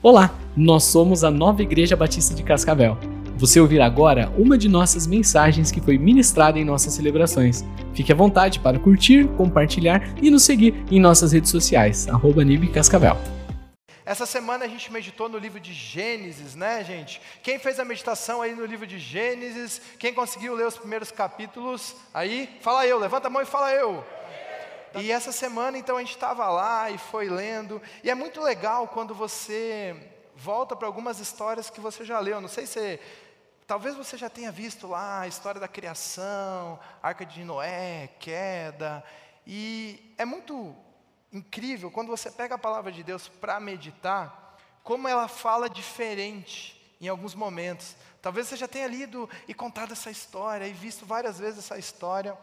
Olá, nós somos a Nova Igreja Batista de Cascavel. Você ouvirá agora uma de nossas mensagens que foi ministrada em nossas celebrações. Fique à vontade para curtir, compartilhar e nos seguir em nossas redes sociais, arroba Cascavel. Essa semana a gente meditou no livro de Gênesis, né, gente? Quem fez a meditação aí no livro de Gênesis? Quem conseguiu ler os primeiros capítulos? Aí, fala eu, levanta a mão e fala eu. E essa semana, então, a gente estava lá e foi lendo. E é muito legal quando você volta para algumas histórias que você já leu. Não sei se. Talvez você já tenha visto lá a história da criação, Arca de Noé, queda. E é muito incrível quando você pega a palavra de Deus para meditar, como ela fala diferente em alguns momentos. Talvez você já tenha lido e contado essa história e visto várias vezes essa história.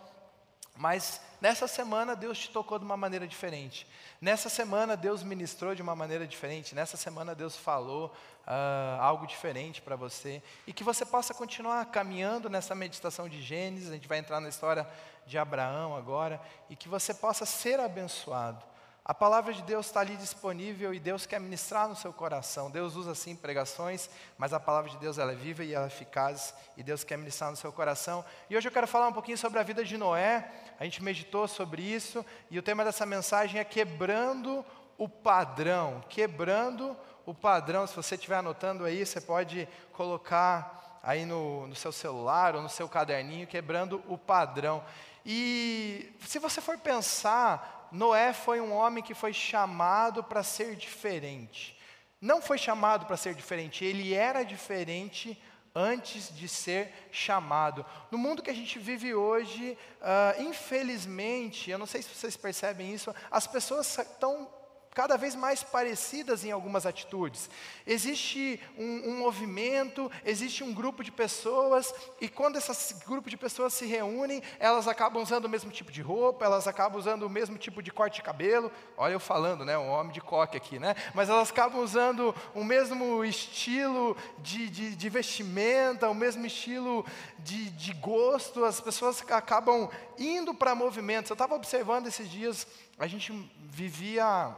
Mas nessa semana Deus te tocou de uma maneira diferente. Nessa semana Deus ministrou de uma maneira diferente. Nessa semana Deus falou uh, algo diferente para você. E que você possa continuar caminhando nessa meditação de Gênesis. A gente vai entrar na história de Abraão agora. E que você possa ser abençoado. A palavra de Deus está ali disponível e Deus quer ministrar no seu coração. Deus usa sim pregações, mas a palavra de Deus ela é viva e ela é eficaz e Deus quer ministrar no seu coração. E hoje eu quero falar um pouquinho sobre a vida de Noé. A gente meditou sobre isso e o tema dessa mensagem é quebrando o padrão. Quebrando o padrão. Se você estiver anotando aí, você pode colocar aí no, no seu celular ou no seu caderninho, quebrando o padrão. E se você for pensar Noé foi um homem que foi chamado para ser diferente. Não foi chamado para ser diferente, ele era diferente antes de ser chamado. No mundo que a gente vive hoje, uh, infelizmente, eu não sei se vocês percebem isso, as pessoas estão cada vez mais parecidas em algumas atitudes. Existe um, um, movimento, existe um grupo de pessoas, e quando esse grupo de pessoas se reúnem, elas acabam usando o mesmo tipo de roupa, elas acabam usando o mesmo tipo de corte de cabelo. Olha eu falando, né? Um homem de coque aqui, né? Mas elas acabam usando o mesmo estilo de, de, de vestimenta, o mesmo estilo de, de gosto. As pessoas acabam indo para movimentos. Eu estava observando esses dias, a gente vivia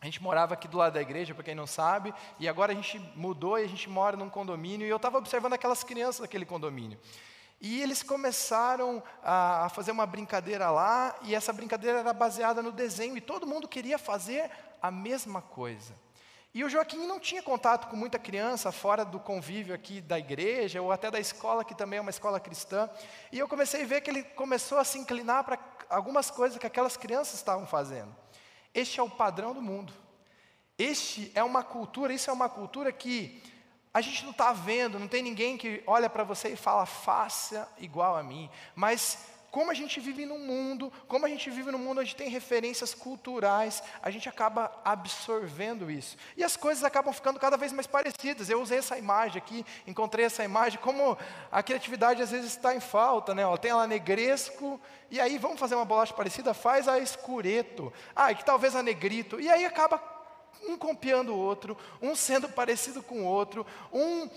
a gente morava aqui do lado da igreja, para quem não sabe, e agora a gente mudou e a gente mora num condomínio, e eu estava observando aquelas crianças daquele condomínio. E eles começaram a, fazer uma brincadeira lá, e essa brincadeira era baseada no desenho, e todo mundo queria fazer a mesma coisa. E o Joaquim não tinha contato com muita criança fora do convívio aqui da igreja, ou até da escola, que também é uma escola cristã, e eu comecei a ver que ele começou a se inclinar para algumas coisas que aquelas crianças estavam fazendo. Este é o padrão do mundo. Este é uma cultura, isso é uma cultura que a gente não está vendo, não tem ninguém que olha para você e fala, faça igual a mim. Mas como a gente vive num mundo, como a gente vive num mundo onde tem referências culturais, a gente acaba absorvendo isso. E as coisas acabam ficando cada vez mais parecidas. Eu usei essa imagem aqui, encontrei essa imagem, como a criatividade às vezes está em falta, né? Ó, tem lá negresco, e aí vamos fazer uma bolacha parecida, faz a escureto. Ah, e que talvez a negrito. E aí acaba um copiando o outro, um sendo parecido com o outro, um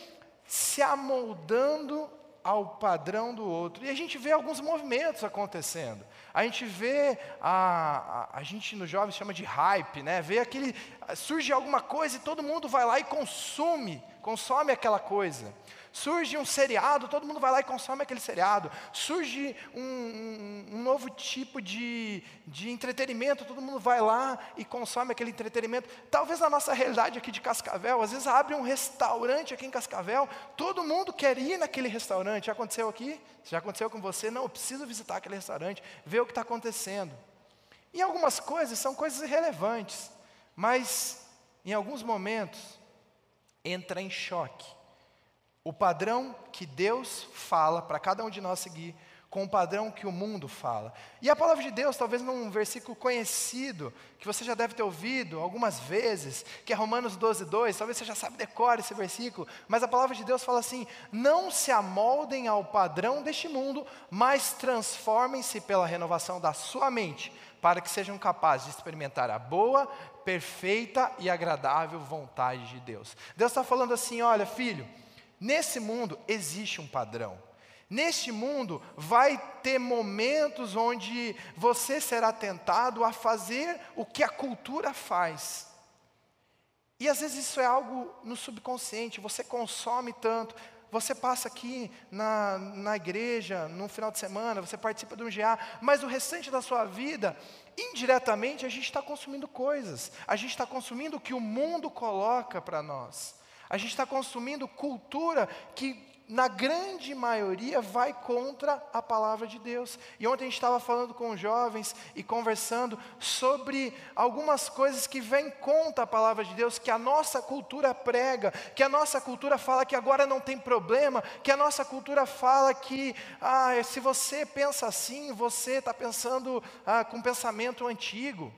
se amoldando ao padrão do outro. E a gente vê alguns movimentos acontecendo. A gente vê, a, a, a gente no jovem chama de hype, né? Vê aquele, surge alguma coisa e todo mundo vai lá e consome, consome aquela coisa. Surge um seriado, todo mundo vai lá e consome aquele seriado. Surge um, um, um, novo tipo de, de entretenimento, todo mundo vai lá e consome aquele entretenimento. Talvez na nossa realidade aqui de Cascavel, às vezes abre um restaurante aqui em Cascavel, todo mundo quer ir naquele restaurante. Já aconteceu aqui? Já aconteceu com você? Não, eu preciso visitar aquele restaurante, ver o que está acontecendo. E algumas coisas são coisas irrelevantes, mas em alguns momentos entra em choque o padrão que Deus fala para cada um de nós seguir com o padrão que o mundo fala. E a palavra de Deus, talvez num versículo conhecido, que você já deve ter ouvido algumas vezes, que é Romanos 12, 2, talvez você já sabe decore esse versículo, mas a palavra de Deus fala assim: não se amoldem ao padrão deste mundo, mas transformem-se pela renovação da sua mente, para que sejam capazes de experimentar a boa, perfeita e agradável vontade de Deus. Deus está falando assim: olha, filho Nesse mundo existe um padrão. Neste mundo vai ter momentos onde você será tentado a fazer o que a cultura faz. E às vezes isso é algo no subconsciente, você consome tanto, você passa aqui na, na igreja, no final de semana, você participa de um GA, mas o restante da sua vida, indiretamente, a gente está consumindo coisas, a gente está consumindo o que o mundo coloca para nós, a gente está consumindo cultura que na grande maioria, vai contra a palavra de Deus. E ontem a gente estava falando com jovens e conversando sobre algumas coisas que vêm contra a palavra de Deus, que a nossa cultura prega, que a nossa cultura fala que agora não tem problema, que a nossa cultura fala que ah, se você pensa assim, você está pensando ah, com pensamento antigo.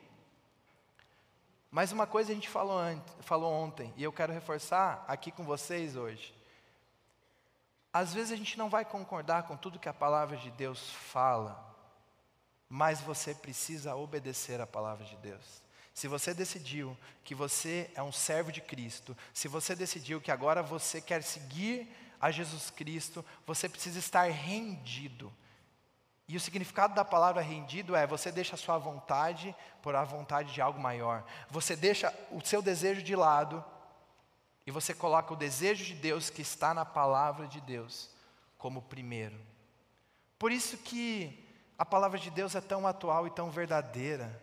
Mas uma coisa a gente falou, falou ontem, e eu quero reforçar aqui com vocês hoje. Às vezes a gente não vai concordar com tudo que a palavra de Deus fala, mas você precisa obedecer a palavra de Deus. Se você decidiu que você é um servo de Cristo, se você decidiu que agora você quer seguir a Jesus Cristo, você precisa estar rendido. E o significado da palavra rendido é você deixa a sua vontade por a vontade de algo maior. Você deixa o seu desejo de lado e você coloca o desejo de Deus que está na palavra de Deus como primeiro. Por isso que a palavra de Deus é tão atual e tão verdadeira.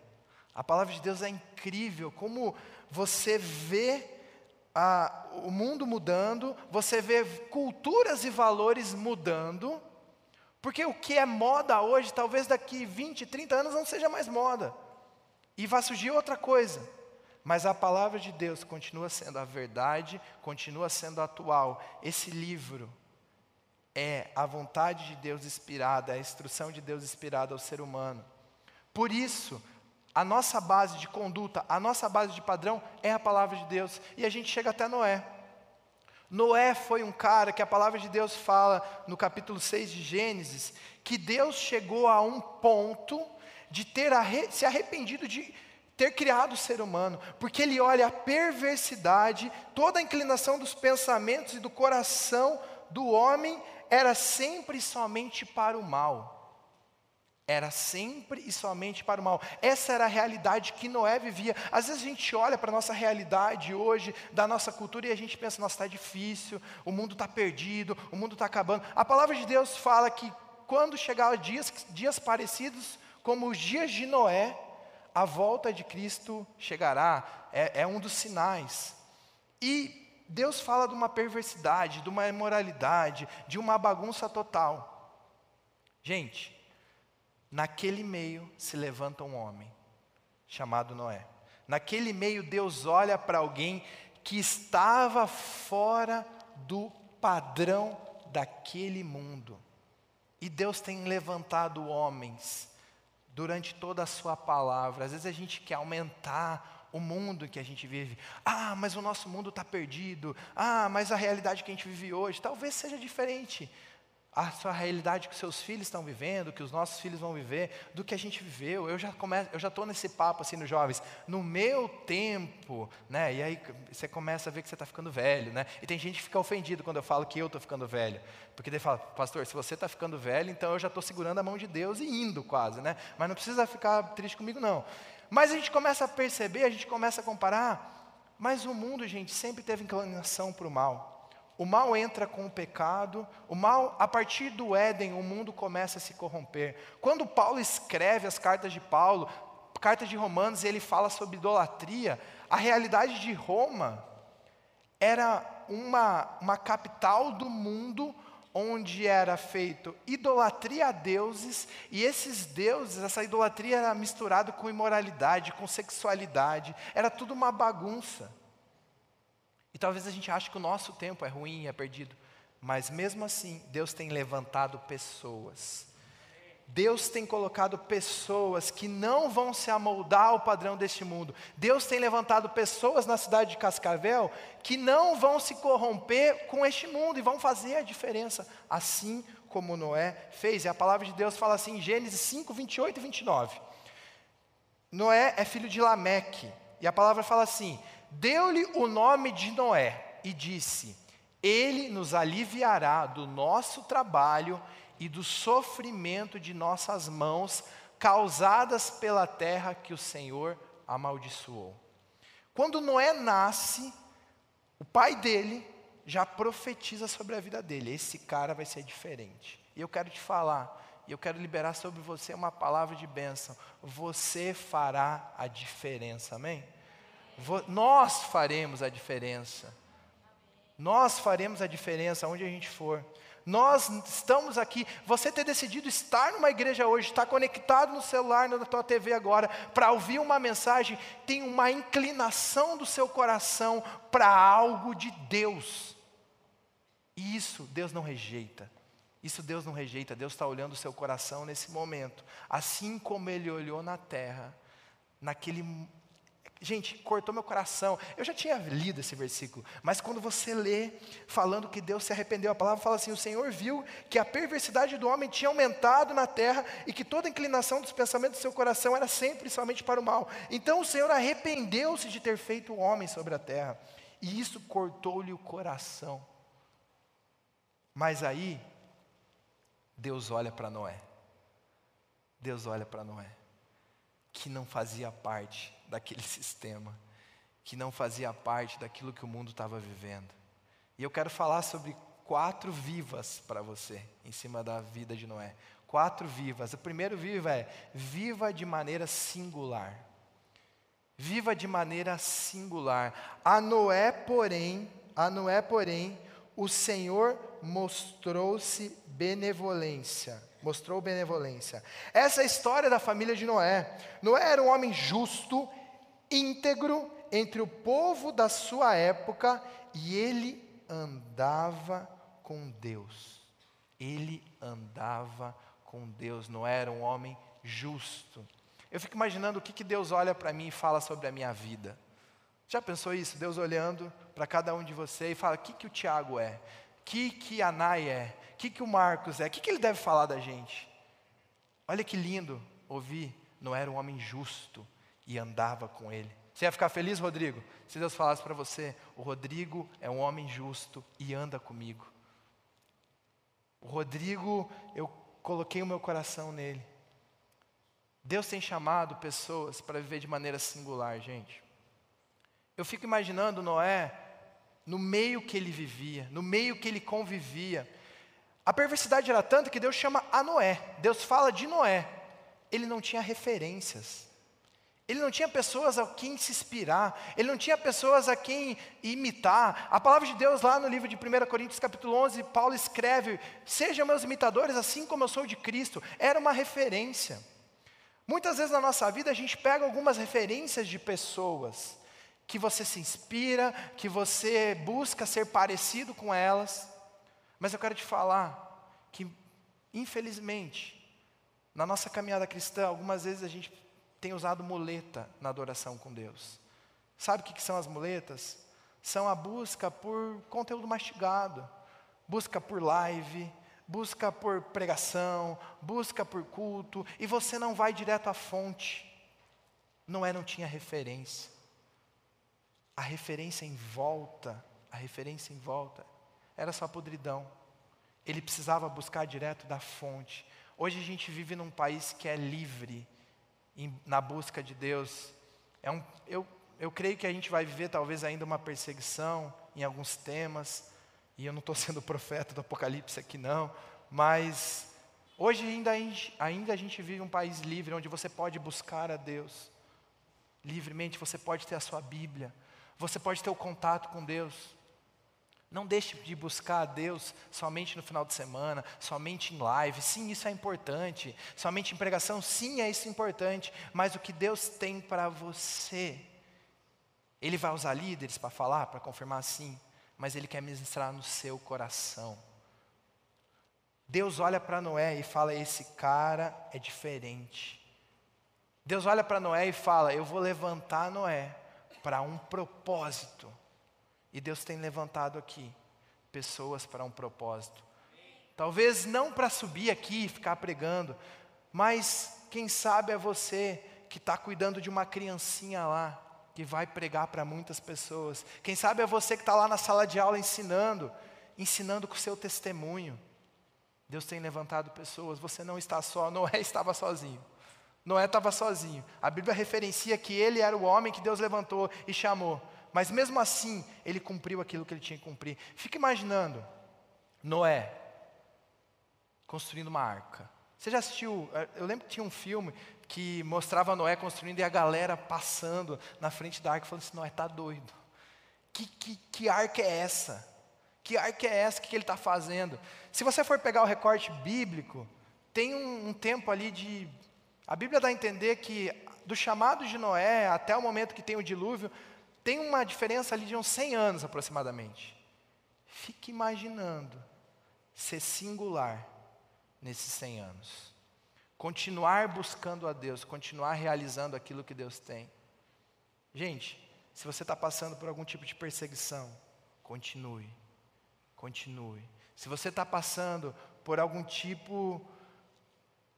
A palavra de Deus é incrível, como você vê a, o mundo mudando, você vê culturas e valores mudando, porque o que é moda hoje, talvez daqui 20, 30 anos não seja mais moda, e vai surgir outra coisa. Mas a palavra de Deus continua sendo a verdade, continua sendo atual. Esse livro é a vontade de Deus inspirada, é a instrução de Deus inspirada ao ser humano. Por isso, a nossa base de conduta, a nossa base de padrão é a palavra de Deus. E a gente chega até Noé. Noé foi um cara que a palavra de Deus fala no capítulo 6 de Gênesis, que Deus chegou a um ponto de ter se arrependido de ter criado o ser humano, porque ele olha a perversidade, toda a inclinação dos pensamentos e do coração do homem era sempre somente para o mal. Era sempre e somente para o mal. Essa era a realidade que Noé vivia. Às vezes a gente olha para a nossa realidade hoje, da nossa cultura, e a gente pensa, nossa, está difícil, o mundo está perdido, o mundo está acabando. A palavra de Deus fala que quando chegar dias, dias parecidos como os dias de Noé, a volta de Cristo chegará, é, é um dos sinais. E Deus fala de uma perversidade, de uma imoralidade, de uma bagunça total. Gente, naquele meio se levanta um homem, chamado Noé. Naquele meio, Deus olha para alguém que estava fora do padrão daquele mundo. E Deus tem levantado homens durante toda a sua palavra. Às vezes a gente quer aumentar o mundo que a gente vive. Ah, mas o nosso mundo está perdido. Ah, mas a realidade que a gente vive hoje talvez seja diferente a sua realidade que os seus filhos estão vivendo, que os nossos filhos vão viver, do que a gente viveu. Eu já começo, eu já estou nesse papo assim nos jovens. No meu tempo, né? E aí você começa a ver que você está ficando velho, né? E tem gente que fica ofendido quando eu falo que eu estou ficando velho, porque daí fala, pastor, se você está ficando velho, então eu já estou segurando a mão de Deus e indo quase, né? Mas não precisa ficar triste comigo não. Mas a gente começa a perceber, a gente começa a comparar. Mas o mundo, gente, sempre teve inclinação para o mal. O mal entra com o pecado, o mal, a partir do Éden, o mundo começa a se corromper. Quando Paulo escreve as cartas de Paulo, cartas de Romanos, ele fala sobre idolatria, a realidade de Roma era uma, uma capital do mundo onde era feito idolatria a deuses, e esses deuses, essa idolatria era misturada com imoralidade, com sexualidade, era tudo uma bagunça. E talvez a gente ache que o nosso tempo é ruim, é perdido. Mas mesmo assim, Deus tem levantado pessoas. Deus tem colocado pessoas que não vão se amoldar ao padrão deste mundo. Deus tem levantado pessoas na cidade de Cascavel que não vão se corromper com este mundo e vão fazer a diferença, assim como Noé fez. E a palavra de Deus fala assim em Gênesis 5, 28 e 29. Noé é filho de Lameque. E a palavra fala assim: deu-lhe o nome de Noé e disse: Ele nos aliviará do nosso trabalho e do sofrimento de nossas mãos, causadas pela terra que o Senhor amaldiçoou. Quando Noé nasce, o pai dele já profetiza sobre a vida dele. Esse cara vai ser diferente. E eu quero te falar, e eu quero liberar sobre você uma palavra de bênção. Você fará a diferença, amém? Nós faremos a diferença. Nós faremos a diferença onde a gente for. Nós estamos aqui, você ter decidido estar numa igreja hoje, estar conectado no celular, na tua TV agora, para ouvir uma mensagem, tem uma inclinação do seu coração para algo de Deus. E isso Deus não rejeita. Isso Deus não rejeita, Deus está olhando o seu coração nesse momento, assim como Ele olhou na terra, naquele Gente, cortou meu coração. Eu já tinha lido esse versículo, mas quando você lê, falando que Deus se arrependeu, a palavra fala assim: o Senhor viu que a perversidade do homem tinha aumentado na terra e que toda inclinação dos pensamentos do seu coração era sempre somente para o mal. Então o Senhor arrependeu-se de ter feito o homem sobre a terra, e isso cortou-lhe o coração. Mas aí, Deus olha para Noé. Deus olha para Noé, que não fazia parte daquele sistema, que não fazia parte daquilo que o mundo estava vivendo. E eu quero falar sobre quatro vivas para você, em cima da vida de Noé. Quatro vivas. O primeiro viva é: viva de maneira singular. Viva de maneira singular. A Noé, porém, a Noé, porém, o Senhor mostrou-se benevolência. Mostrou benevolência. Essa é a história da família de Noé. Noé era um homem justo íntegro entre o povo da sua época e ele andava com Deus. Ele andava com Deus, não era um homem justo. Eu fico imaginando o que, que Deus olha para mim e fala sobre a minha vida. Já pensou isso? Deus olhando para cada um de vocês e fala: o que, que o Tiago é? O que, que a Nai é? O que, que o Marcos é? O que, que ele deve falar da gente? Olha que lindo ouvir. Não era um homem justo, e andava com ele. Você ia ficar feliz, Rodrigo? Se Deus falasse para você: o Rodrigo é um homem justo e anda comigo. O Rodrigo, eu coloquei o meu coração nele. Deus tem chamado pessoas para viver de maneira singular, gente. Eu fico imaginando Noé no meio que ele vivia, no meio que ele convivia. A perversidade era tanta que Deus chama a Noé. Deus fala de Noé. Ele não tinha referências. Ele não tinha pessoas a quem se inspirar, ele não tinha pessoas a quem imitar. A palavra de Deus lá no livro de 1 Coríntios capítulo 11, Paulo escreve: "Sejam meus imitadores assim como eu sou de Cristo". Era uma referência. Muitas vezes na nossa vida a gente pega algumas referências de pessoas que você se inspira, que você busca ser parecido com elas. Mas eu quero te falar que infelizmente na nossa caminhada cristã, algumas vezes a gente tem usado muleta na adoração com Deus. Sabe o que, são as muletas? São a busca por conteúdo mastigado, busca por live, busca por pregação, busca por culto, e você não vai direto à fonte. Não é, não tinha referência. A referência em volta, a referência em volta, era só podridão. Ele precisava buscar direto da fonte. Hoje a gente vive num país que é livre, em, na busca de Deus. É um, eu, eu creio que a gente vai viver talvez ainda uma perseguição em alguns temas, e eu não estou sendo profeta do Apocalipse aqui não, mas hoje ainda, ainda a gente vive um país livre, onde você pode buscar a Deus, livremente, você pode ter a sua Bíblia, você pode ter o contato com Deus, não deixe de buscar a Deus somente no final de semana, somente em live. Sim, isso é importante. Somente em pregação, sim, é isso importante. Mas o que Deus tem para você, Ele vai usar líderes para falar, para confirmar, sim. Mas Ele quer ministrar no seu coração. Deus olha para Noé e fala: Esse cara é diferente. Deus olha para Noé e fala: Eu vou levantar Noé para um propósito. E Deus tem levantado aqui pessoas para um propósito. Talvez não para subir aqui e ficar pregando, mas quem sabe é você que está cuidando de uma criancinha lá, que vai pregar para muitas pessoas. Quem sabe é você que está lá na sala de aula ensinando, ensinando com o seu testemunho. Deus tem levantado pessoas, você não está só, Noé estava sozinho. Noé estava sozinho. A Bíblia referencia que ele era o homem que Deus levantou e chamou. Mas mesmo assim, ele cumpriu aquilo que ele tinha que cumprir. Fica imaginando Noé construindo uma arca. Você já assistiu? Eh, eu lembro que tinha um filme que mostrava Noé construindo e a galera passando na frente da arca falando assim: Noé está doido. Que, que, que arca é essa? Que arca é essa? O que ele está fazendo? Se você for pegar o recorte bíblico, tem um, um tempo ali de a Bíblia dá a entender que do chamado de Noé até o momento que tem o dilúvio, tem uma diferença ali de uns 100 anos aproximadamente. Fique imaginando ser singular nesses 100 anos. Continuar buscando a Deus, continuar realizando aquilo que Deus tem. Gente, se você está passando por algum tipo de perseguição, continue, continue. Se você está passando por algum tipo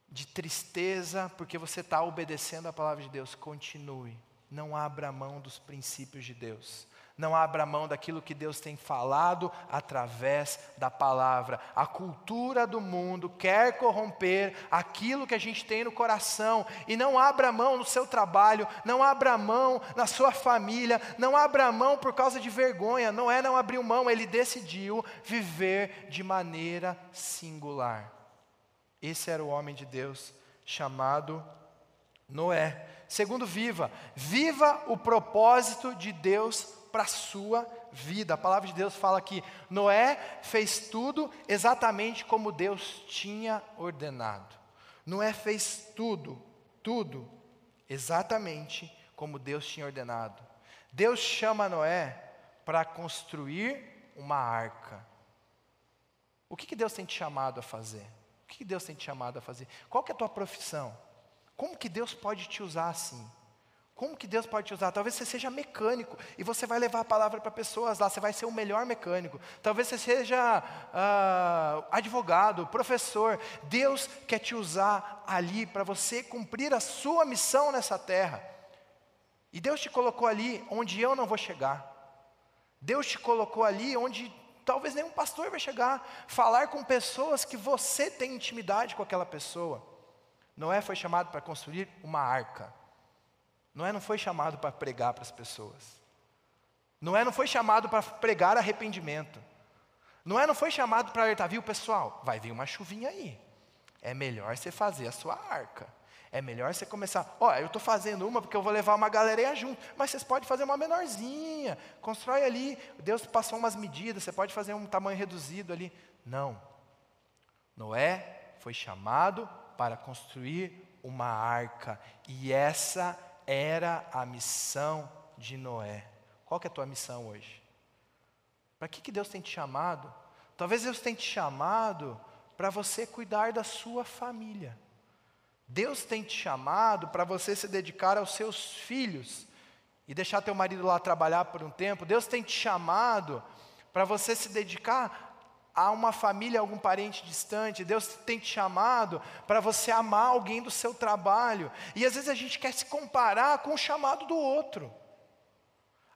de tristeza, porque você está obedecendo a palavra de Deus, continue. Não abra mão dos princípios de Deus. Não abra mão daquilo que Deus tem falado através da palavra. A cultura do mundo quer corromper aquilo que a gente tem no coração. E não abra mão no seu trabalho, não abra mão na sua família, não abra mão por causa de vergonha. Não é não abriu mão, ele decidiu viver de maneira singular. Esse era o homem de Deus chamado Noé. Segundo, viva. Viva o propósito de Deus para a sua vida. A palavra de Deus fala que Noé fez tudo exatamente como Deus tinha ordenado. Noé fez tudo, tudo, exatamente como Deus tinha ordenado. Deus chama Noé para construir uma arca. O que, que Deus tem te chamado a fazer? O que Deus tem te chamado a fazer? Qual que é a tua profissão? Como que Deus pode te usar assim? Como que Deus pode te usar? Talvez você seja mecânico e você vai levar a palavra para pessoas lá, você vai ser o melhor mecânico. Talvez você seja uh, advogado, professor. Deus quer te usar ali para você cumprir a sua missão nessa terra. E Deus te colocou ali onde eu não vou chegar. Deus te colocou ali onde talvez nenhum pastor vai chegar, falar com pessoas que você tem intimidade com aquela pessoa. Noé foi chamado para construir uma arca. Noé não foi chamado para pregar para as pessoas. Noé não foi chamado para pregar arrependimento. Noé não foi chamado para alertar, viu pessoal? Vai vir uma chuvinha aí. É melhor você fazer a sua arca. É melhor você começar. Ó, eu estou fazendo uma porque eu vou levar uma galerinha junto. Mas vocês podem fazer uma menorzinha. Constrói ali. Deus passou umas medidas. Você pode fazer um tamanho reduzido ali. Não. Noé foi chamado para construir uma arca. E essa era a missão de Noé. Qual que é a tua missão hoje? Para que, que Deus tem te chamado? Talvez Deus tenha te chamado para você cuidar da sua família. Deus tem te chamado para você se dedicar aos seus filhos e deixar teu marido lá trabalhar por um tempo. Deus tem te chamado para você se dedicar a uma família, algum parente distante. Deus tem te chamado para você amar alguém do seu trabalho. E às vezes a gente quer se comparar com o chamado do outro.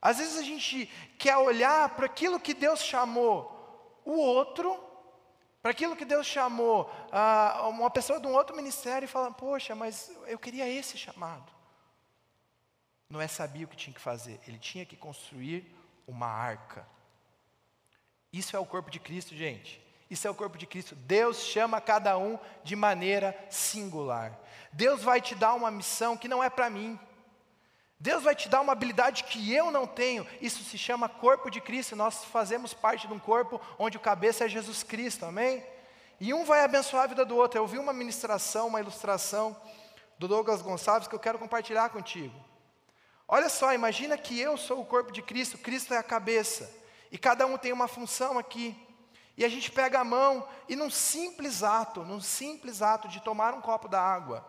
Às vezes a gente quer olhar para aquilo que Deus chamou o outro para aquilo que Deus chamou ah, uma pessoa de um outro ministério e fala: Poxa, mas eu queria esse chamado. Noé sabia o que tinha que fazer, ele tinha que construir uma arca. Isso é o corpo de Cristo, gente. Isso é o corpo de Cristo. Deus chama cada um de maneira singular. Deus vai te dar uma missão que não é para mim. Deus vai te dar uma habilidade que eu não tenho. Isso se chama corpo de Cristo. Nós fazemos parte de um corpo onde o cabeça é Jesus Cristo, amém? E um vai abençoar a vida do outro. Eu vi uma ministração, uma ilustração do Douglas Gonçalves que eu quero compartilhar contigo. Olha só, imagina que eu sou o corpo de Cristo, Cristo é a cabeça. E cada um tem uma função aqui. E a gente pega a mão e num simples ato, num simples ato de tomar um copo da água,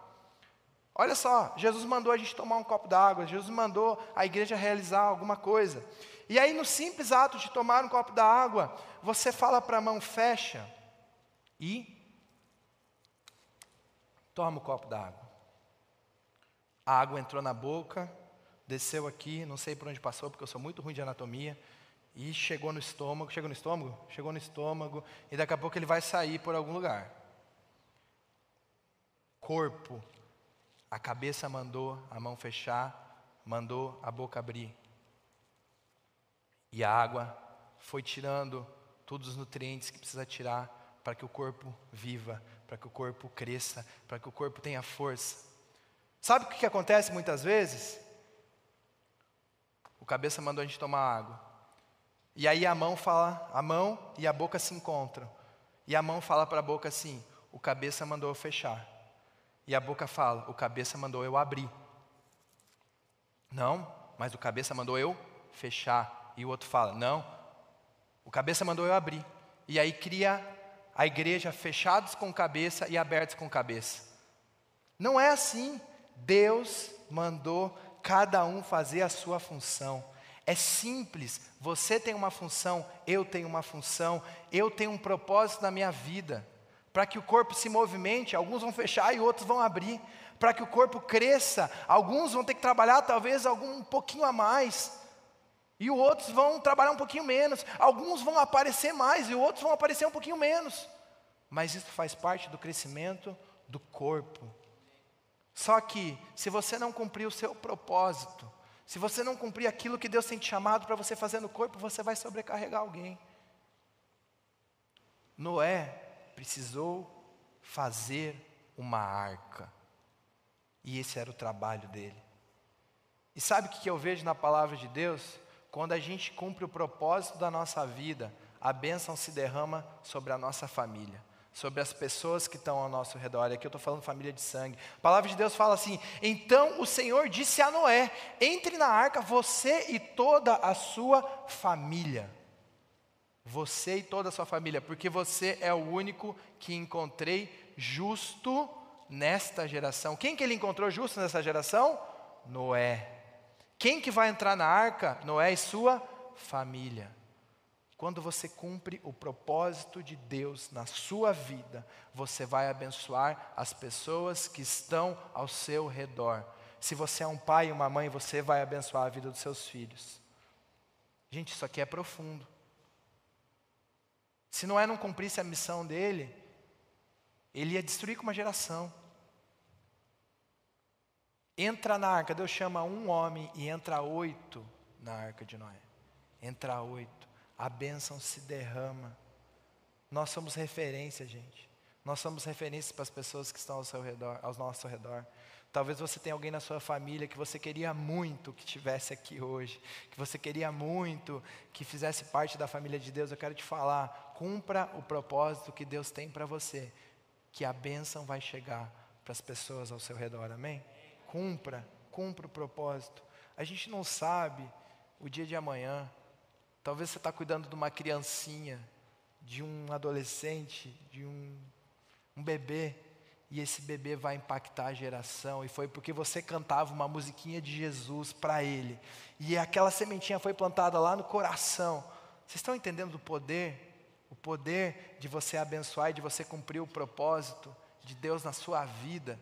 Olha só, Jesus mandou a gente tomar um copo d'água, Jesus mandou a igreja realizar alguma coisa. E aí, no simples ato de tomar um copo d'água, você fala para a mão, fecha e toma o copo d'água. A água entrou na boca, desceu aqui, não sei por onde passou, porque eu sou muito ruim de anatomia, e chegou no estômago. Chegou no estômago? Chegou no estômago, e daqui a pouco ele vai sair por algum lugar. Corpo A cabeça mandou a mão fechar, mandou a boca abrir. E a água foi tirando todos os nutrientes que precisa tirar para que o corpo viva, para que o corpo cresça, para que o corpo tenha força. Sabe o que, acontece muitas vezes? O cabeça mandou a gente tomar água. E aí a mão fala, a mão e a boca se encontram. E a mão fala para a boca assim: o cabeça mandou eu fechar. E a boca fala: o cabeça mandou eu abrir. Não, mas o cabeça mandou eu fechar. E o outro fala: não, o cabeça mandou eu abrir. E aí cria a igreja fechados com cabeça e abertos com cabeça. Não é assim. Deus mandou cada um fazer a sua função. É simples. Você tem uma função, eu tenho uma função, eu tenho um propósito na minha vida. Para que o corpo se movimente, alguns vão fechar e outros vão abrir. Para que o corpo cresça, alguns vão ter que trabalhar talvez algum um pouquinho a mais. E outros vão trabalhar um pouquinho menos. Alguns vão aparecer mais e outros vão aparecer um pouquinho menos. Mas isso faz parte do crescimento do corpo. Só que, se você não cumprir o seu propósito, se você não cumprir aquilo que Deus tem te chamado para você fazer no corpo, você vai sobrecarregar alguém. Noé precisou fazer uma arca. E esse era o trabalho dele. E sabe o que eu vejo na palavra de Deus? Quando a gente cumpre o propósito da nossa vida, a bênção se derrama sobre a nossa família sobre as pessoas que estão ao nosso redor. Aqui eu estou falando família de sangue. A palavra de Deus fala assim: Então o Senhor disse a Noé: Entre na arca, você e toda a sua família. Você e toda a sua família, porque você é o único que encontrei justo nesta geração. Quem que ele encontrou justo nessa geração? Noé. Quem que vai entrar na arca? Noé e sua família. Quando você cumpre o propósito de Deus na sua vida, você vai abençoar as pessoas que estão ao seu redor. Se você é um pai e uma mãe, você vai abençoar a vida dos seus filhos. Gente, isso aqui é profundo. Se Noé não cumprisse a missão dele, ele ia destruir com uma geração. Entra na arca, Deus chama um homem e entra oito na arca de Noé. Entra oito a bênção se derrama. Nós somos referência, gente. Nós somos referência para as pessoas que estão ao seu redor, ao nosso redor. Talvez você tenha alguém na sua família que você queria muito que estivesse aqui hoje, que você queria muito que fizesse parte da família de Deus. Eu quero te falar, cumpra o propósito que Deus tem para você, que a bênção vai chegar para as pessoas ao seu redor. Amém? Cumpra, cumpra o propósito. A gente não sabe o dia de amanhã. Talvez você está cuidando de uma criancinha, de um adolescente, de um, um bebê, e esse bebê vai impactar a geração, e foi porque você cantava uma musiquinha de Jesus para ele, e aquela sementinha foi plantada lá no coração. Vocês estão entendendo o poder? O poder de você abençoar e de você cumprir o propósito de Deus na sua vida.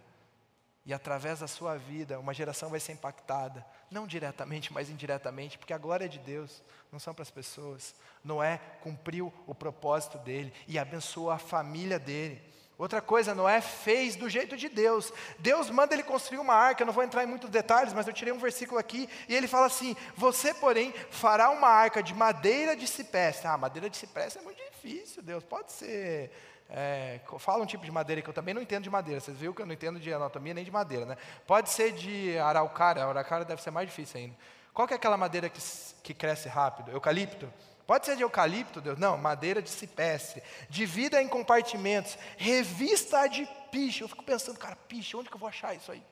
E através da sua vida, uma geração vai ser impactada, não diretamente, mas indiretamente, porque a glória é de Deus, não são para as pessoas. Noé cumpriu o propósito dele e abençoou a família dele. Outra coisa, Noé fez do jeito de Deus. Deus manda ele construir uma arca. Eu não vou entrar em muitos detalhes, mas eu tirei um versículo aqui e ele fala assim: Você, porém, fará uma arca de madeira de cipreste. Ah, madeira de cipreste é muito difícil, Deus. Pode ser é, fala um tipo de madeira que eu também não entendo de madeira. Vocês viram que eu não entendo de anatomia nem de madeira, né? Pode ser de araucária. Araucária deve ser mais difícil ainda. Qual que é aquela madeira que, que cresce rápido? Eucalipto? Pode ser de eucalipto, Deus? Não, madeira de cipestre. Divida em compartimentos. Revista de piche. Eu fico pensando, cara, piche, onde que eu vou achar isso aí?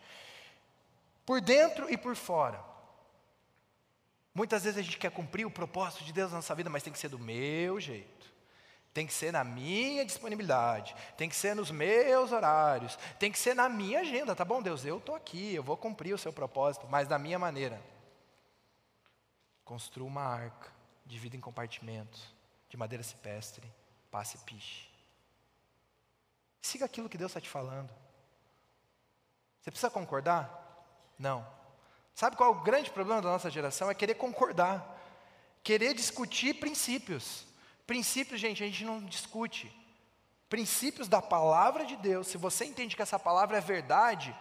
Por dentro e por fora. Muitas vezes a gente quer cumprir o propósito de Deus na nossa vida, mas tem que ser do meu jeito. Tem que ser na minha disponibilidade, tem que ser nos meus horários, tem que ser na minha agenda, tá bom, Deus? Eu estou aqui, eu vou cumprir o seu propósito, mas da minha maneira. Construa uma arca, divida em compartimentos, de madeira cipestre, passe piche. Siga aquilo que Deus está te falando. Você precisa concordar? Não. Sabe qual é o grande problema da nossa geração? É querer concordar, querer discutir princípios. Princípios, gente, a gente não discute. Princípios da palavra de Deus, se você entende que essa palavra é verdade,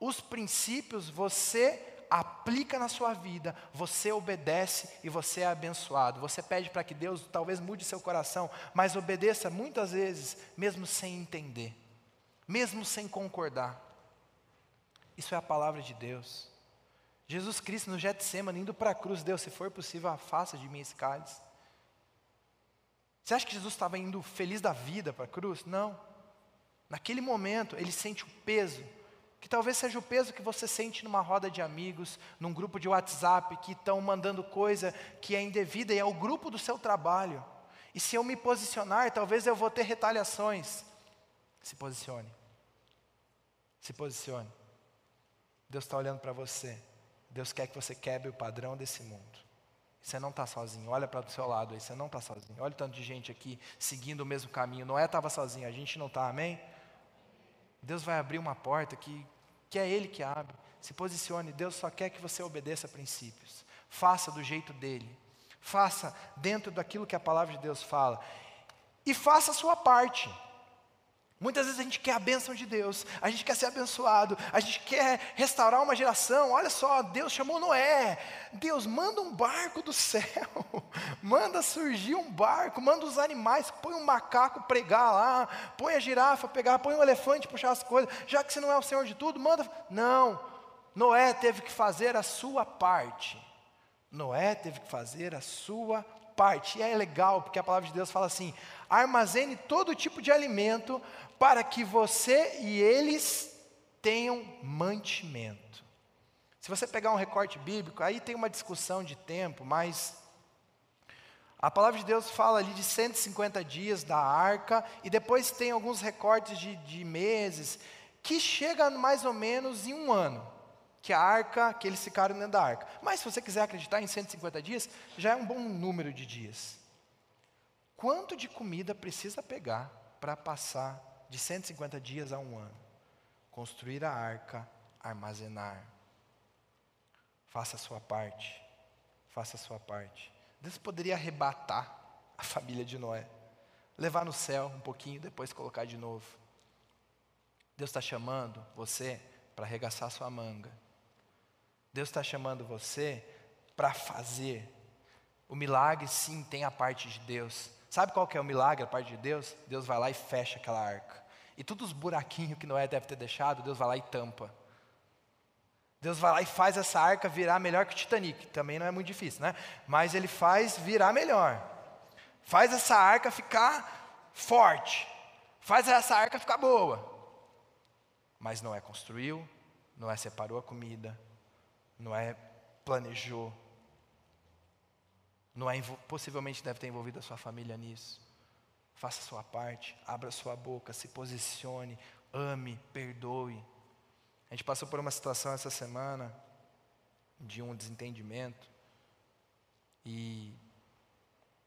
Os princípios você aplica na sua vida, você obedece e você é abençoado. Você pede para que Deus talvez mude seu coração, mas obedeça muitas vezes, mesmo sem entender, mesmo sem concordar. Isso é a palavra de Deus. Jesus Cristo no Getsemane, indo para a cruz, Deus, se for possível, afasta de mim esse cálice. Você acha que Jesus estava indo feliz da vida para a cruz? Não. Naquele momento, ele sente o peso que talvez seja o peso que você sente numa roda de amigos, num grupo de WhatsApp que estão mandando coisa que é indevida e é o grupo do seu trabalho. E se eu me posicionar, talvez eu vou ter retaliações. Se posicione. Se posicione. Deus está olhando para você. Deus quer que você quebre o padrão desse mundo. Você não está sozinho. Olha para o seu lado aí. Você não está sozinho. Olha o tanto de gente aqui seguindo o mesmo caminho. Noé estava sozinho. A gente não está. Amém? Deus vai abrir uma porta que, que é Ele que abre. Se posicione, Deus só quer que você obedeça a princípios. Faça do jeito dele. Faça dentro daquilo que a palavra de Deus fala. E faça a sua parte. Muitas vezes a gente quer a bênção de Deus, a gente quer ser abençoado, a gente quer restaurar uma geração. Olha só, Deus chamou Noé. Deus manda um barco do céu, manda surgir um barco, manda os animais, põe um macaco pregar lá, põe a girafa pegar, põe um elefante puxar as coisas. Já que você não é o Senhor de tudo, manda. Não, Noé teve que fazer a sua parte. Noé teve que fazer a sua parte. E é legal, porque a palavra de Deus fala assim: armazene todo tipo de alimento para que você e eles tenham mantimento. Se você pegar um recorte bíblico, aí tem uma discussão de tempo, mas a palavra de Deus fala ali de 150 dias da arca, e depois tem alguns recortes de, de meses, que chega mais ou menos em um ano, que a arca, que eles ficaram dentro da arca. Mas se você quiser acreditar em 150 dias, já é um bom número de dias. Quanto de comida precisa pegar para passar de 150 dias a um ano. Construir a arca, armazenar. Faça a sua parte. Faça a sua parte. Deus poderia arrebatar a família de Noé, levar no céu um pouquinho, depois colocar de novo. Deus está chamando você para arregaçar sua manga. Deus está chamando você para fazer. O milagre, sim, tem a parte de Deus. Sabe qual que é o milagre, a parte de Deus? Deus vai lá e fecha aquela arca. E todos os buraquinhos que Noé deve ter deixado, Deus vai lá e tampa. Deus vai lá e faz essa arca virar melhor que o Titanic. Também não é muito difícil, né? Mas ele faz virar melhor. Faz essa arca ficar forte. Faz essa arca ficar boa. Mas Noé construiu, Noé separou a comida, Noé planejou. Noé possivelmente deve ter envolvido a sua família nisso. Faça a sua parte, abra a sua boca, se posicione, ame, perdoe. A gente passou por uma situação essa semana de um desentendimento. E,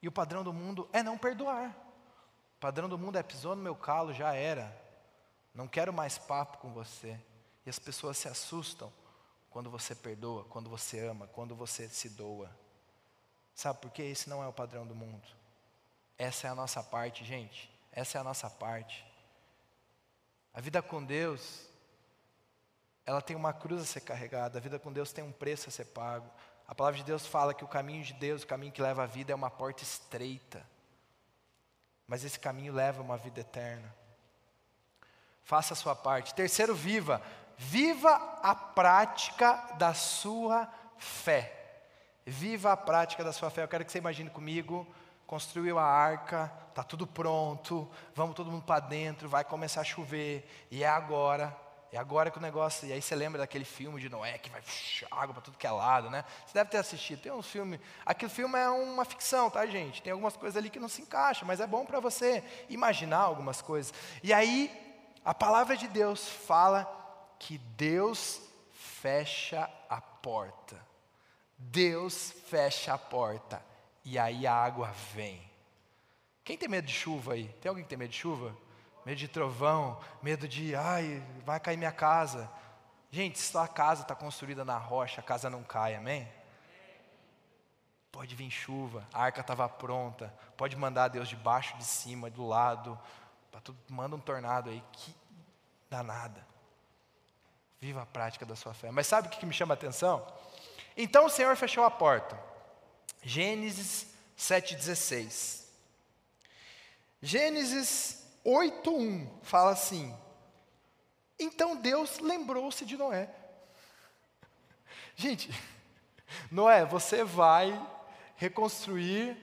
e o padrão do mundo é não perdoar. O padrão do mundo é pisou no meu calo, já era. Não quero mais papo com você. E as pessoas se assustam quando você perdoa, quando você ama, quando você se doa. Sabe por quê? Esse não é o padrão do mundo. Essa é a nossa parte, gente. Essa é a nossa parte. A vida com Deus, ela tem uma cruz a ser carregada. A vida com Deus tem um preço a ser pago. A palavra de Deus fala que o caminho de Deus, o caminho que leva à vida, é uma porta estreita. Mas esse caminho leva a uma vida eterna. Faça a sua parte. Terceiro, viva. Viva a prática da sua fé. Viva a prática da sua fé. Eu quero que você imagine comigo construiu a arca, está tudo pronto, vamos todo mundo para dentro, vai começar a chover, e é agora, é agora que o negócio. E aí você lembra daquele filme de Noé que vai água para tudo que é lado, né? Você deve ter assistido. Tem uns filmes. Aquele filme é uma ficção, tá, gente? Tem algumas coisas ali que não se encaixam, mas é bom para você imaginar algumas coisas. E aí, a palavra de Deus fala que Deus fecha a porta. Deus fecha a porta e aí a água vem. Quem tem medo de chuva aí? Tem alguém que tem medo de chuva? Medo de trovão, medo de, ai, vai cair minha casa. Gente, se a casa está construída na rocha, a casa não cai, amém? Pode vir chuva, a arca estava pronta, pode mandar Deus de baixo, de cima, do lado, tudo, manda um tornado aí, que danada. Viva a prática da sua fé. Mas sabe o que me chama a atenção? Então o Senhor fechou a porta. Gênesis 7,16. Gênesis 8,1 fala assim: Então Deus lembrou-se de Noé. Gente, Noé, você vai reconstruir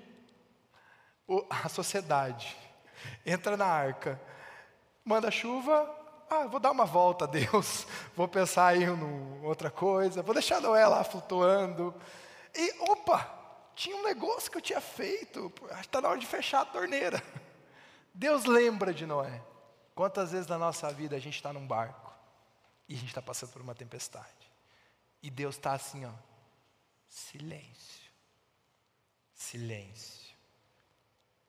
a sociedade. Entra na arca, manda chuva, ah, vou dar uma volta, Deus, vou pensar em outra coisa, vou deixar Noé lá flutuando. E, opa, tinha um negócio que eu tinha feito, está na hora de fechar a torneira. Deus lembra de Noé. Quantas vezes na nossa vida a gente está num barco e a gente está passando por uma tempestade. E Deus está assim, ó, silêncio, silêncio.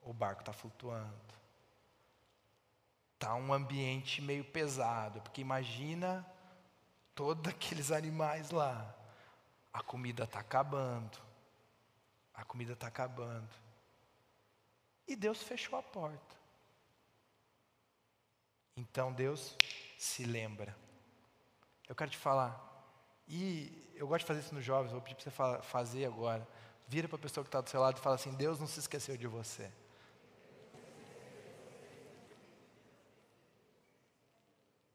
O barco está flutuando. Está um ambiente meio pesado, porque imagina todos aqueles animais lá. A comida está acabando. A comida está acabando. E Deus fechou a porta. Então Deus se lembra. Eu quero te falar, e eu gosto de fazer isso nos jovens, vou pedir para você fazer agora. Vira para a pessoa que está do seu lado e fala assim: Deus não se esqueceu de você.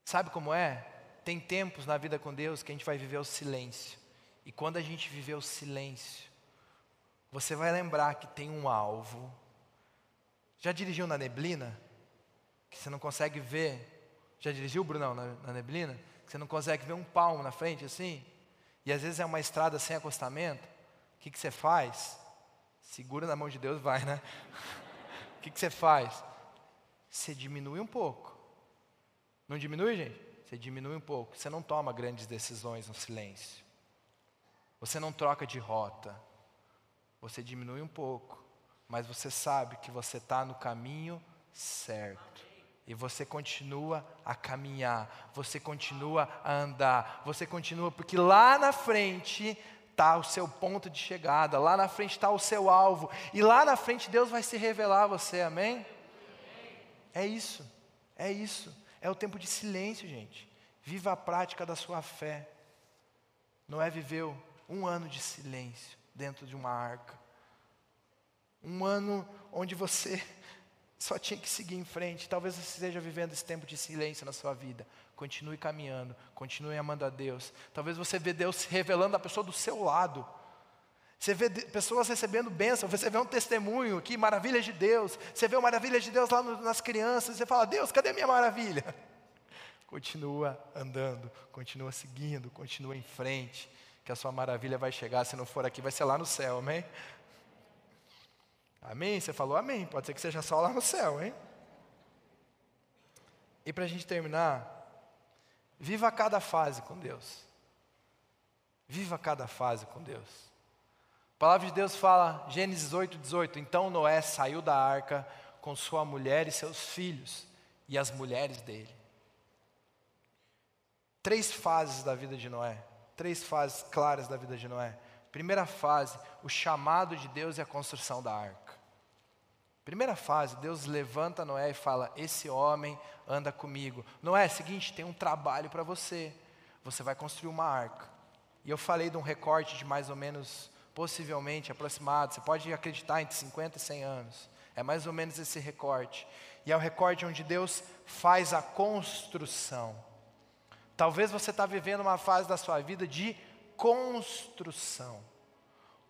Sabe como é? Tem tempos na vida com Deus que a gente vai viver o silêncio. E quando a gente viver o silêncio, você vai lembrar que tem um alvo. Já dirigiu na neblina? Que você não consegue ver. Já dirigiu, Brunão, na, na neblina? Que você não consegue ver um palmo na frente assim? E às vezes é uma estrada sem acostamento. O que, que você faz? Segura na mão de Deus, vai, né? O que, que você faz? Você diminui um pouco. Não diminui, gente? Você diminui um pouco. Você não toma grandes decisões no silêncio. Você não troca de rota. Você diminui um pouco. Mas você sabe que você está no caminho certo. E você continua a caminhar, você continua a andar, você continua, porque lá na frente está o seu ponto de chegada, lá na frente está o seu alvo, e lá na frente Deus vai se revelar a você, amém? É isso, é isso. É o tempo de silêncio, gente. Viva a prática da sua fé. Noé viveu um ano de silêncio dentro de uma arca. Um ano onde você só tinha que seguir em frente. Talvez você esteja vivendo esse tempo de silêncio na sua vida. Continue caminhando, continue amando a Deus. Talvez você vê Deus se revelando a pessoa do seu lado. Você vê pessoas recebendo bênção, você vê um testemunho que maravilhas de Deus, você vê uma maravilha de Deus lá no, nas crianças, você fala, Deus, cadê minha maravilha? Continua andando, continua seguindo, continua em frente, que a sua maravilha vai chegar, se não for aqui, vai ser lá no céu, amém? Amém? Você falou amém, pode ser que seja só lá no céu, hein? E para a gente terminar, viva cada fase com Deus. Viva cada fase com Deus. A palavra de Deus fala, Gênesis 8, 18: Então Noé saiu da arca com sua mulher e seus filhos e as mulheres dele. Três fases da vida de Noé, três fases claras da vida de Noé. Primeira fase, o chamado de Deus e a construção da arca. Primeira fase, Deus levanta Noé e fala: Esse homem anda comigo. Noé, é seguinte, tem um trabalho para você. Você vai construir uma arca. E eu falei de um recorte de mais ou menos possivelmente aproximado, você pode acreditar entre 50 e 100 anos. É mais ou menos esse recorte. E é o recorte onde Deus faz a construção. Talvez você está vivendo uma fase da sua vida de construção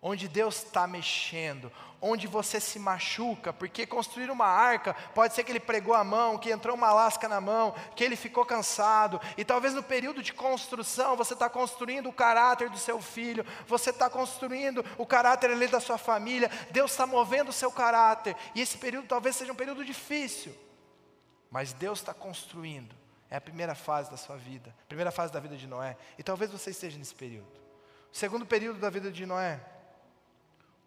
onde Deus está mexendo, onde você se machuca, porque construir uma arca pode ser que ele pregou a mão, que entrou uma lasca na mão, que ele ficou cansado, e talvez no período de construção você está construindo o caráter do seu filho, você está construindo o caráter ali da sua família, Deus está movendo o seu caráter, e esse período talvez seja um período difícil, mas Deus está construindo, é a primeira fase da sua vida, primeira fase da vida de Noé, e talvez você esteja nesse período. O segundo período da vida de Noé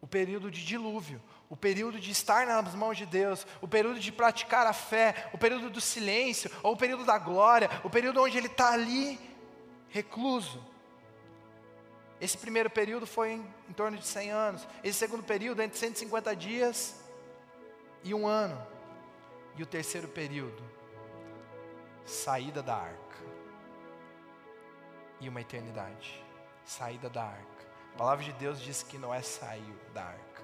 o período de dilúvio, o período de estar nas mãos de Deus, o período de praticar a fé, o período do silêncio, ou o período da glória, o período onde ele está ali recluso. Esse primeiro período foi em, em, torno de 100 anos, esse segundo período entre 150 dias e um ano, e o terceiro período, saída da arca. e uma eternidade. Saída da arca. A palavra de Deus diz que Noé saiu da arca.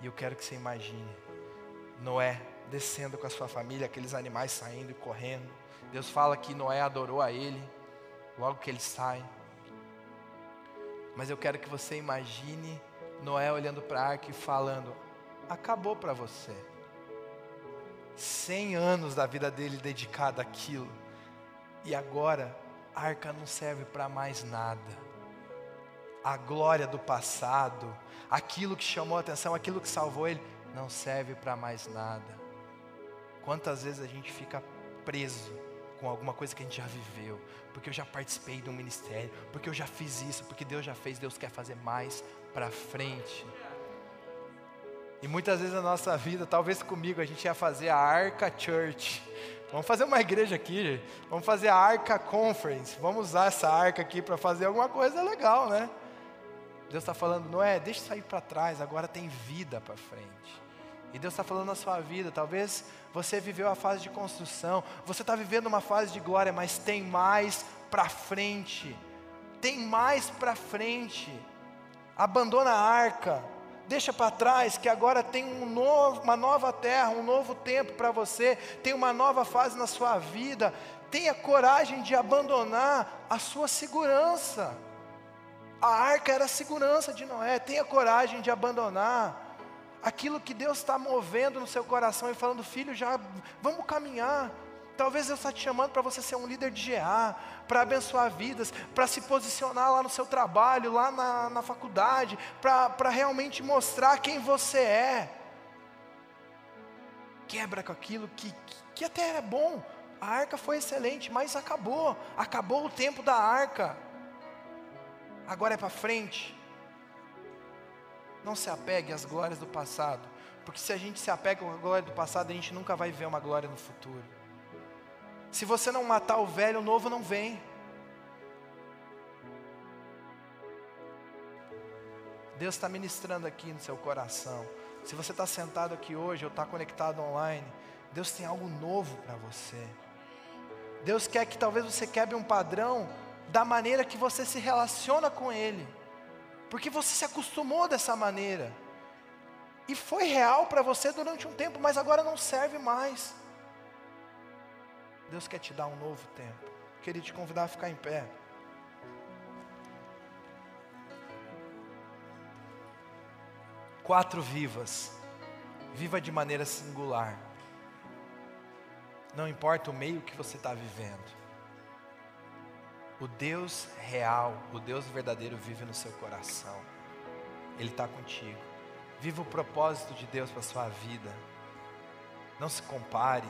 E eu quero que você imagine Noé descendo com a sua família, aqueles animais saindo e correndo. Deus fala que Noé adorou a ele logo que ele sai. Mas eu quero que você imagine Noé olhando para a arca e falando: acabou para você. Cem anos da vida dele dedicado àquilo. E agora a arca não serve para mais nada. A glória do passado, aquilo que chamou a atenção, aquilo que salvou ele, não serve para mais nada. Quantas vezes a gente fica preso com alguma coisa que a gente já viveu, porque eu já participei de um ministério, porque eu já fiz isso, porque Deus já fez, Deus quer fazer mais para frente. E muitas vezes na nossa vida, talvez comigo, a gente ia fazer a Arca Church. Vamos fazer uma igreja aqui, vamos fazer a Arca Conference. Vamos usar essa arca aqui para fazer alguma coisa legal, né? Deus está falando, não é? Deixa sair para trás, agora tem vida para frente. E Deus está falando na sua vida. Talvez você viveu a fase de construção, você está vivendo uma fase de glória, mas tem mais para frente. Tem mais para frente. Abandona a arca, deixa para trás que agora tem um novo, uma nova terra, um novo tempo para você, tem uma nova fase na sua vida. Tenha coragem de abandonar a sua segurança. A arca era a segurança de Noé. Tenha coragem de abandonar aquilo que Deus está movendo no seu coração e falando, filho, já vamos caminhar. Talvez Deus está te chamando para você ser um líder de GA, para abençoar vidas, para se posicionar lá no seu trabalho, lá na, na faculdade, para realmente mostrar quem você é. Quebra com aquilo que, que, que até é bom. A arca foi excelente, mas acabou. Acabou o tempo da arca. Agora é para frente. Não se apegue às glórias do passado, porque se a gente se apega à glória do passado, a gente nunca vai ver uma glória no futuro. Se você não matar o velho, o novo não vem. Deus está ministrando aqui no seu coração. Se você está sentado aqui hoje ou está conectado online, Deus tem algo novo para você. Deus quer que talvez você quebre um padrão da maneira que você se relaciona com Ele porque você se acostumou dessa maneira. E foi real para você durante um tempo, mas agora não serve mais. Deus quer te dar um novo tempo. Queria te convidar a ficar em pé. Quatro vivas. Viva de maneira singular. Não importa o meio que você está vivendo. O Deus real, o Deus verdadeiro vive no seu coração. Ele está contigo. Viva o propósito de Deus para a sua vida. Não se compare.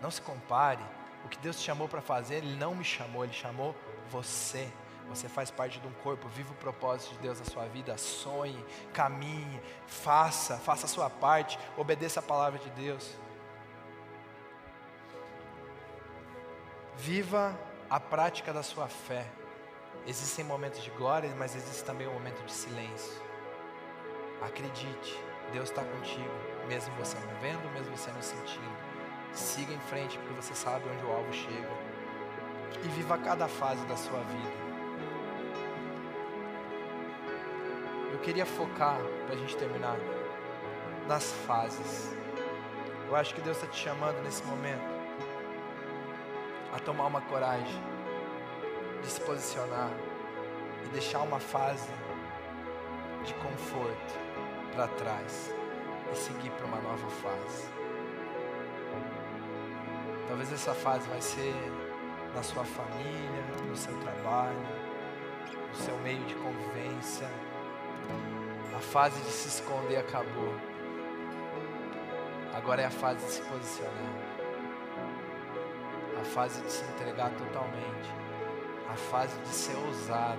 Não se compare. O que Deus te chamou para fazer, Ele não me chamou, Ele chamou você. Você faz parte de um corpo, viva o propósito de Deus na sua vida, sonhe, caminhe, faça, faça a sua parte, obedeça a palavra de Deus. Viva a prática da sua fé. Existem momentos de glória, mas existe também um momento de silêncio. Acredite, Deus está contigo, mesmo você não vendo, mesmo você não sentindo. Siga em frente, porque você sabe onde o alvo chega. E viva cada fase da sua vida. Eu queria focar, para a gente terminar, nas fases. Eu acho que Deus está te chamando nesse momento a tomar uma coragem de se posicionar e deixar uma fase de conforto para trás e seguir para uma nova fase. Talvez essa fase vai ser na sua família, no seu trabalho, no seu meio de convivência. A fase de se esconder acabou. Agora é a fase de se posicionar fase de se entregar totalmente, a fase de ser ousado.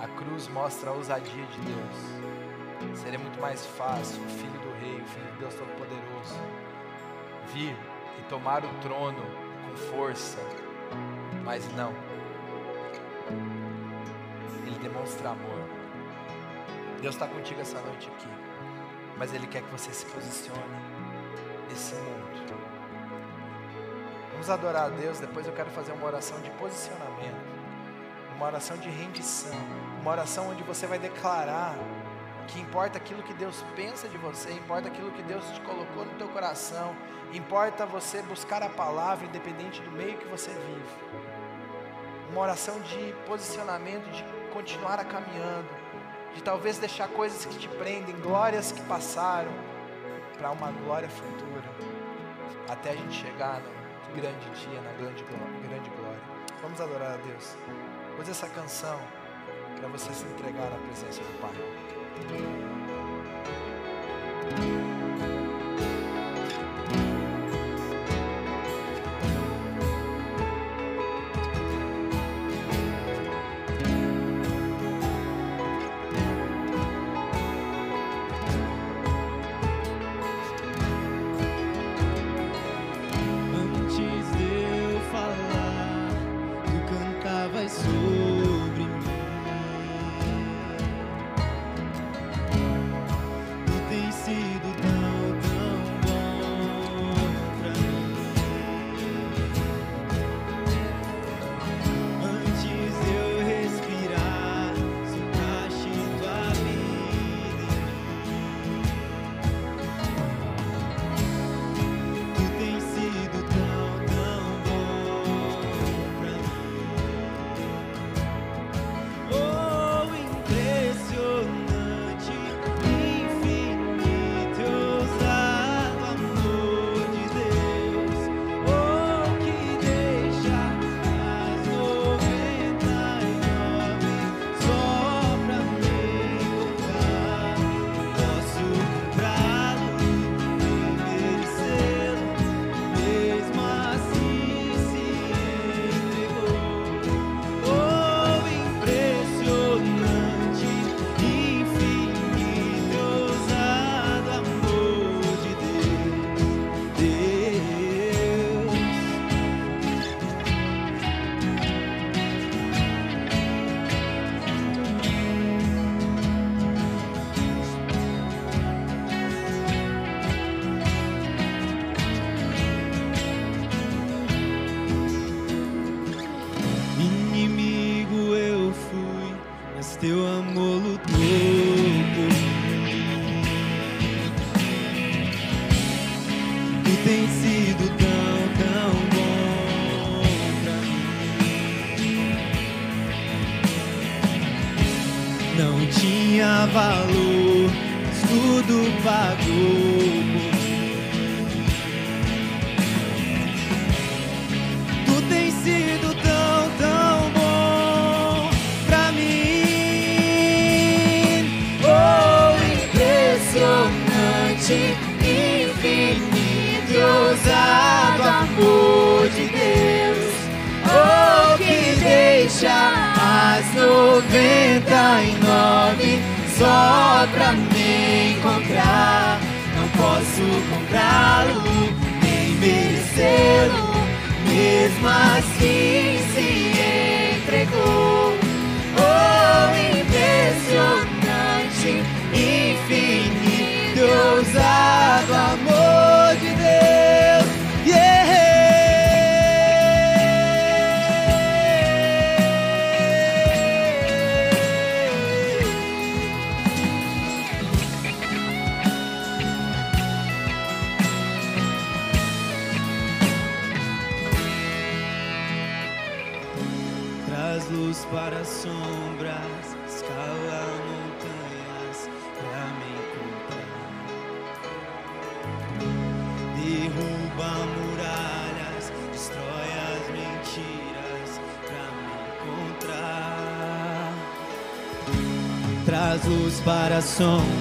A cruz mostra a ousadia de Deus. Seria muito mais fácil o Filho do Rei, o Filho de Deus Todo-Poderoso, vir e tomar o trono com força, mas não. Ele demonstra amor. Deus está contigo essa noite aqui, mas Ele quer que você se posicione nesse mundo Vamos adorar a Deus. Depois eu quero fazer uma oração de posicionamento, uma oração de rendição, uma oração onde você vai declarar que importa aquilo que Deus pensa de você, importa aquilo que Deus te colocou no teu coração, importa você buscar a palavra independente do meio que você vive. Uma oração de posicionamento, de continuar a caminhando, de talvez deixar coisas que te prendem, glórias que passaram, para uma glória futura, até a gente chegar no grande dia, na grande. Grande glória. Vamos adorar a Deus. Use essa canção para você se entregar à presença do Pai. deixa as noventa e nove só pra me encontrar. Não posso comprá-lo nem merecê-lo, mesmo assim se entregou. Oh, impressionante, infinito, ousado amor. Para sombras,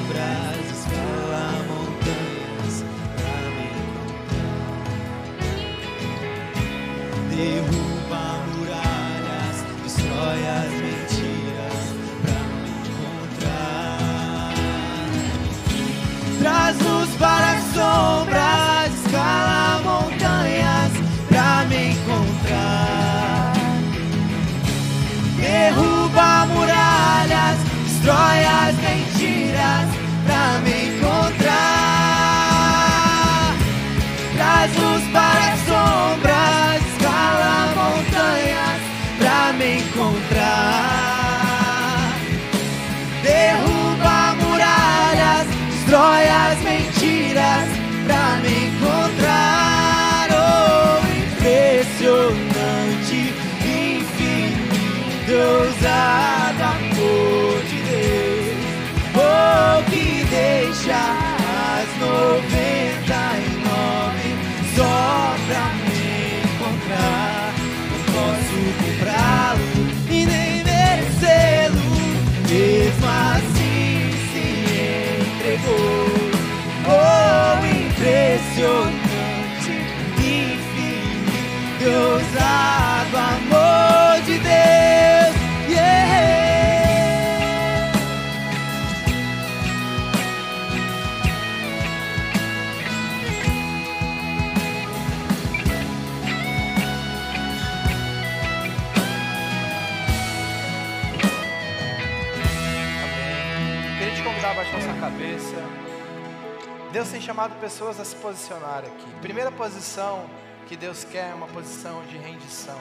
Deus tem chamado pessoas a se posicionar aqui. Primeira posição que Deus quer é uma posição de rendição.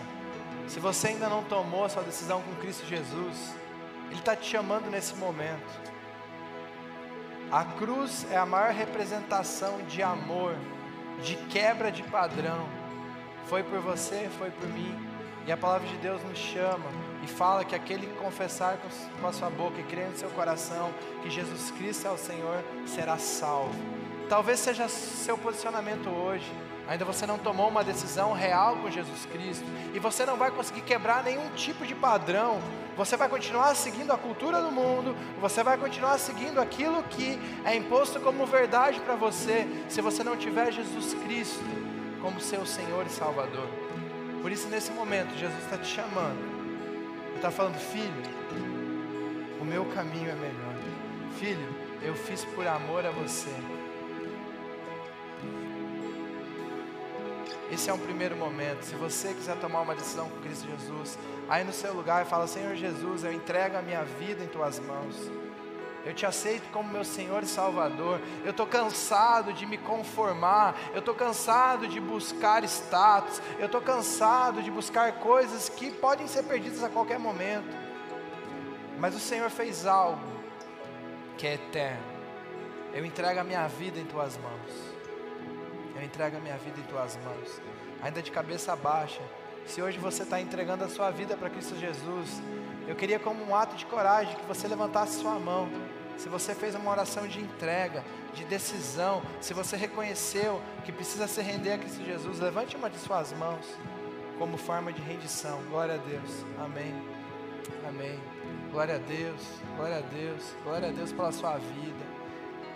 Se você ainda não tomou a sua decisão com Cristo Jesus, Ele está te chamando nesse momento. A cruz é a maior representação de amor, de quebra de padrão. Foi por você, foi por mim. E a palavra de Deus nos chama e fala que aquele que confessar com a sua boca e crer no seu coração que Jesus Cristo é o Senhor, será salvo. Talvez seja seu posicionamento hoje. Ainda você não tomou uma decisão real com Jesus Cristo. E você não vai conseguir quebrar nenhum tipo de padrão. Você vai continuar seguindo a cultura do mundo. Você vai continuar seguindo aquilo que é imposto como verdade para você. Se você não tiver Jesus Cristo como seu Senhor e Salvador. Por isso, nesse momento, Jesus está te chamando. Está falando, filho, o meu caminho é melhor. Filho, eu fiz por amor a você. Esse é um primeiro momento. Se você quiser tomar uma decisão com Cristo Jesus, aí no seu lugar fala: Senhor Jesus, eu entrego a minha vida em tuas mãos. Eu te aceito como meu Senhor e Salvador. Eu estou cansado de me conformar. Eu estou cansado de buscar status. Eu estou cansado de buscar coisas que podem ser perdidas a qualquer momento. Mas o Senhor fez algo que é eterno. Eu entrego a minha vida em tuas mãos. Eu entrego a minha vida em tuas mãos. Ainda de cabeça baixa. Se hoje você está entregando a sua vida para Cristo Jesus, eu queria, como um ato de coragem, que você levantasse sua mão. Se você fez uma oração de entrega, de decisão, se você reconheceu que precisa se render a Cristo Jesus, levante uma de suas mãos como forma de rendição. Glória a Deus. Amém. Amém. Glória a Deus. Glória a Deus. Glória a Deus pela sua vida.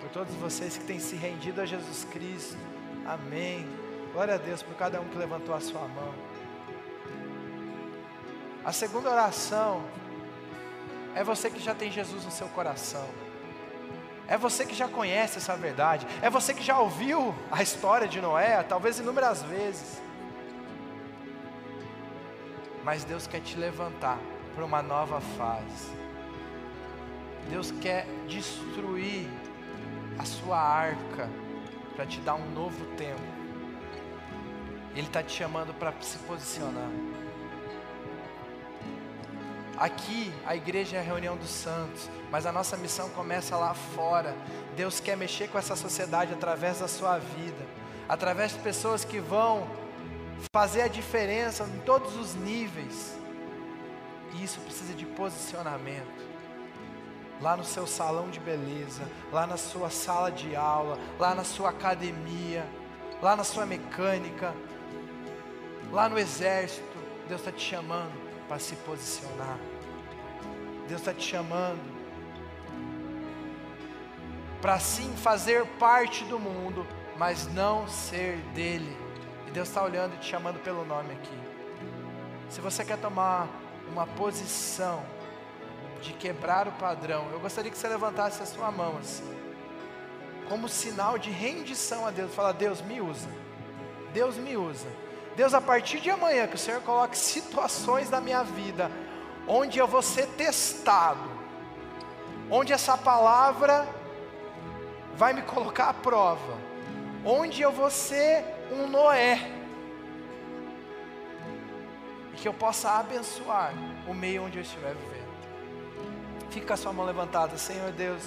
Por todos vocês que têm se rendido a Jesus Cristo. Amém. Glória a Deus por cada um que levantou a sua mão. A segunda oração é você que já tem Jesus no seu coração. É você que já conhece essa verdade. É você que já ouviu a história de Noé, talvez inúmeras vezes. Mas Deus quer te levantar para uma nova fase. Deus quer destruir a sua arca para te dar um novo tempo. Ele está te chamando para se posicionar. Aqui a igreja é a reunião dos santos, mas a nossa missão começa lá fora. Deus quer mexer com essa sociedade através da sua vida, através de pessoas que vão fazer a diferença em todos os níveis. E isso precisa de posicionamento lá no seu salão de beleza, lá na sua sala de aula, lá na sua academia, lá na sua mecânica, lá no exército. Deus está te chamando para se posicionar. Deus está te chamando para sim fazer parte do mundo, mas não ser dele. E Deus está olhando e te chamando pelo nome aqui. Se você quer tomar uma posição, de quebrar o padrão, eu gostaria que você levantasse a sua mão assim, como sinal de rendição a Deus. Fala, Deus me usa, Deus me usa. Deus, a partir de amanhã, que o Senhor coloque situações na minha vida, onde eu vou ser testado, onde essa palavra vai me colocar à prova, onde eu vou ser um Noé, e que eu possa abençoar o meio onde eu estiver vivendo. Fica com a sua mão levantada, Senhor Deus.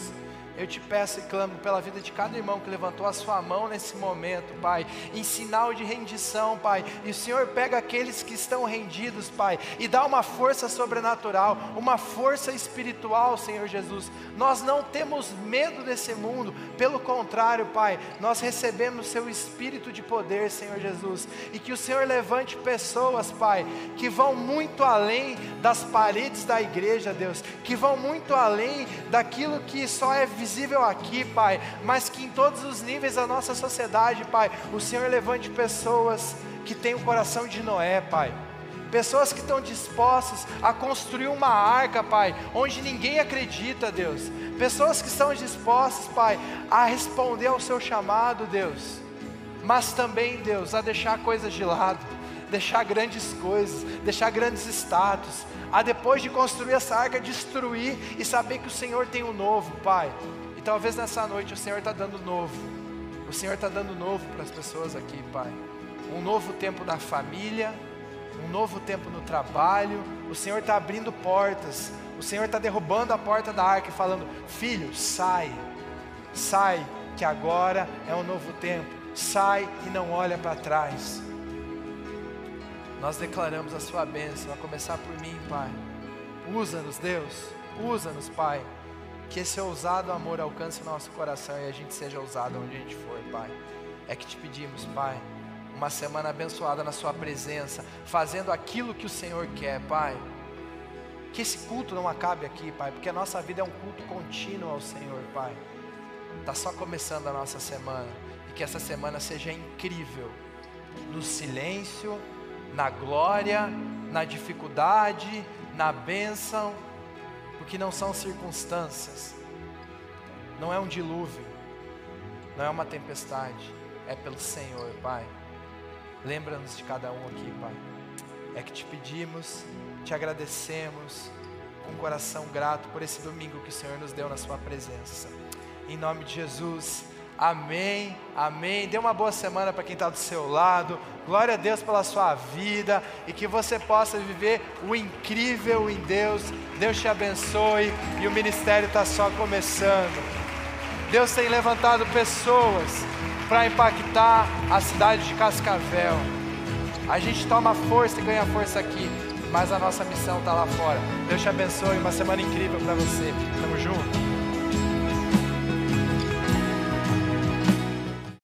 Eu te peço e clamo pela vida de cada irmão que levantou a sua mão nesse momento, Pai, em sinal de rendição, Pai. E o Senhor pega aqueles que estão rendidos, Pai, e dá uma força sobrenatural, uma força espiritual, Senhor Jesus. Nós não temos medo desse mundo, pelo contrário, Pai, nós recebemos seu espírito de poder, Senhor Jesus. E que o Senhor levante pessoas, Pai, que vão muito além das paredes da igreja, Deus, que vão muito além daquilo que só é visível visível aqui, Pai, mas que em todos os níveis da nossa sociedade, Pai, o Senhor levante pessoas que têm o coração de Noé, Pai. Pessoas que estão dispostas a construir uma arca, Pai, onde ninguém acredita, Deus. Pessoas que estão dispostas, Pai, a responder ao seu chamado, Deus. Mas também, Deus, a deixar coisas de lado, deixar grandes coisas, deixar grandes status, a depois de construir essa arca, destruir e saber que o Senhor tem o um novo, Pai. E talvez nessa noite o Senhor está dando novo. O Senhor está dando novo para as pessoas aqui, Pai. Um novo tempo na família, um novo tempo no trabalho. O Senhor está abrindo portas. O Senhor está derrubando a porta da arca e falando: Filho, sai, sai, que agora é um novo tempo. Sai e não olha para trás. Nós declaramos a Sua bênção, a começar por mim, Pai. Usa-nos, Deus. Usa-nos, Pai. Que esse ousado amor alcance o nosso coração e a gente seja ousado onde a gente for, Pai. É que te pedimos, Pai, uma semana abençoada na Sua presença, fazendo aquilo que o Senhor quer, Pai. Que esse culto não acabe aqui, Pai, porque a nossa vida é um culto contínuo ao Senhor, Pai. Está só começando a nossa semana e que essa semana seja incrível no silêncio, na glória, na dificuldade, na bênção, porque não são circunstâncias, não é um dilúvio, não é uma tempestade, é pelo Senhor, Pai. Lembra-nos de cada um aqui, Pai. É que te pedimos, te agradecemos com um coração grato por esse domingo que o Senhor nos deu na Sua presença. Em nome de Jesus. Amém, amém. Dê uma boa semana para quem está do seu lado. Glória a Deus pela sua vida e que você possa viver o incrível em Deus. Deus te abençoe e o ministério está só começando. Deus tem levantado pessoas para impactar a cidade de Cascavel. A gente toma força e ganha força aqui, mas a nossa missão está lá fora. Deus te abençoe, uma semana incrível para você. Tamo junto.